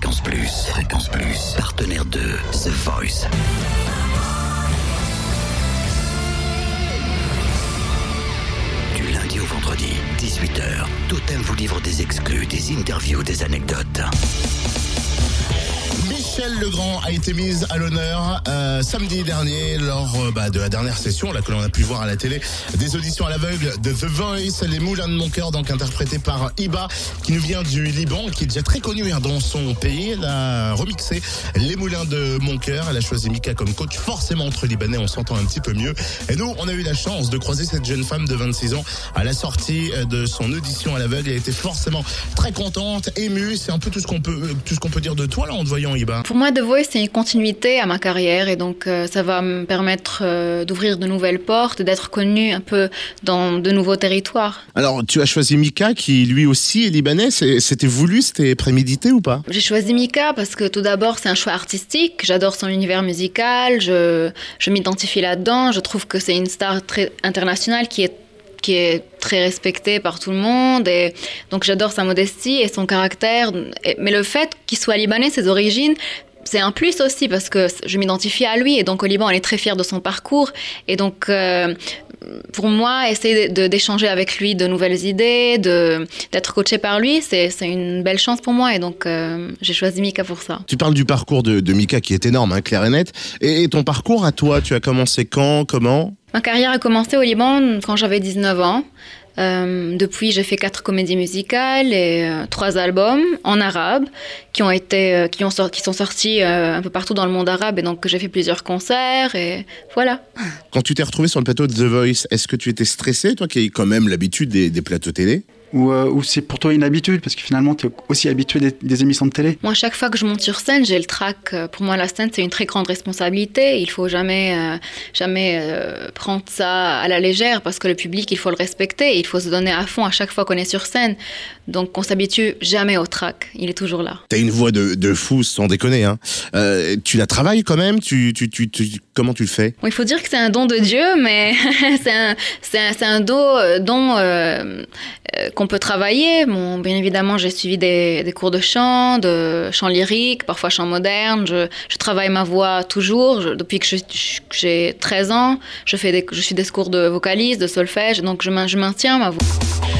Fréquence Plus. Fréquence Plus. Partenaire de The Voice. Du lundi au vendredi, 18h, Totem vous livre des exclus, des interviews, des anecdotes. Michel Legrand a été mise à l'honneur euh, samedi dernier lors euh, bah, de la dernière session, là que l'on a pu voir à la télé, des auditions à l'aveugle de The Voice, les moulins de mon cœur, donc interprété par Iba, qui nous vient du Liban, qui est déjà très connu hein, dans son pays. Elle a remixé les moulins de mon cœur. Elle a choisi Mika comme coach, forcément entre Libanais, on s'entend un petit peu mieux. Et nous, on a eu la chance de croiser cette jeune femme de 26 ans à la sortie euh, de son audition à l'aveugle. Elle était forcément très contente, émue. C'est un peu tout ce qu'on peut, euh, tout ce qu'on peut dire de toi là en te voyant, Iba. Pour moi, The Voice, c'est une continuité à ma carrière et donc euh, ça va me permettre euh, d'ouvrir de nouvelles portes, d'être connue un peu dans de nouveaux territoires. Alors, tu as choisi Mika, qui lui aussi est libanais. C'était voulu, c'était prémédité ou pas? J'ai choisi Mika parce que tout d'abord, c'est un choix artistique. J'adore son univers musical, je, je m'identifie là-dedans. Je trouve que c'est une star très internationale qui est qui est très respectée par tout le monde et donc j'adore sa modestie et son caractère. Mais le fait qu'il soit libanais ses origines c'est un plus aussi parce que je m'identifie à lui et donc au Liban on est très fier de son parcours. Et donc euh, pour moi essayer de- d'échanger avec lui de nouvelles idées d'être coaché par lui c'est c'est une belle chance pour moi et donc euh, j'ai choisi Mika pour ça Tu parles du parcours de, de Mika qui est énorme, hein, clair et net. Et, et ton parcours à toi, tu as commencé quand, comment? Ma carrière a commencé au Liban quand j'avais 19 ans. Euh, depuis, j'ai fait quatre comédies musicales et euh, trois albums en arabe qui ont été, euh, qui ont sor- qui sont sortis euh, un peu partout dans le monde arabe et donc j'ai fait plusieurs concerts et voilà. Quand tu t'es retrouvé sur le plateau de The Voice, est-ce que tu étais stressé, toi qui as quand même l'habitude des plateaux télé? Ou, euh, ou c'est pour toi une habitude Parce que finalement, tu es aussi habitué des, des émissions de télé. Moi, chaque fois que je monte sur scène, j'ai le trac. Euh, Pour moi, la scène, c'est une très grande responsabilité. Il faut jamais, euh, jamais euh, prendre ça à la légère parce que le public, il faut le respecter. Il faut se donner à fond à chaque fois qu'on est sur scène. Donc, on s'habitue jamais au trac. Il est toujours là. T'as une voix de, de fou, sans déconner. Hein. Euh, tu la travailles quand même? Tu, tu, tu, tu- Comment tu le fais? Bon, il faut dire que c'est un don de Dieu, mais c'est un, c'est un, un don, don euh, qu'on peut travailler. Bon, bien évidemment, j'ai suivi des, cours de chant, de chant lyrique, parfois chant moderne. Je, travaille ma voix toujours. Depuis que j'ai 13 ans, je, fais je suis des cours de vocalise, de solfège, donc je, je maintiens ma voix.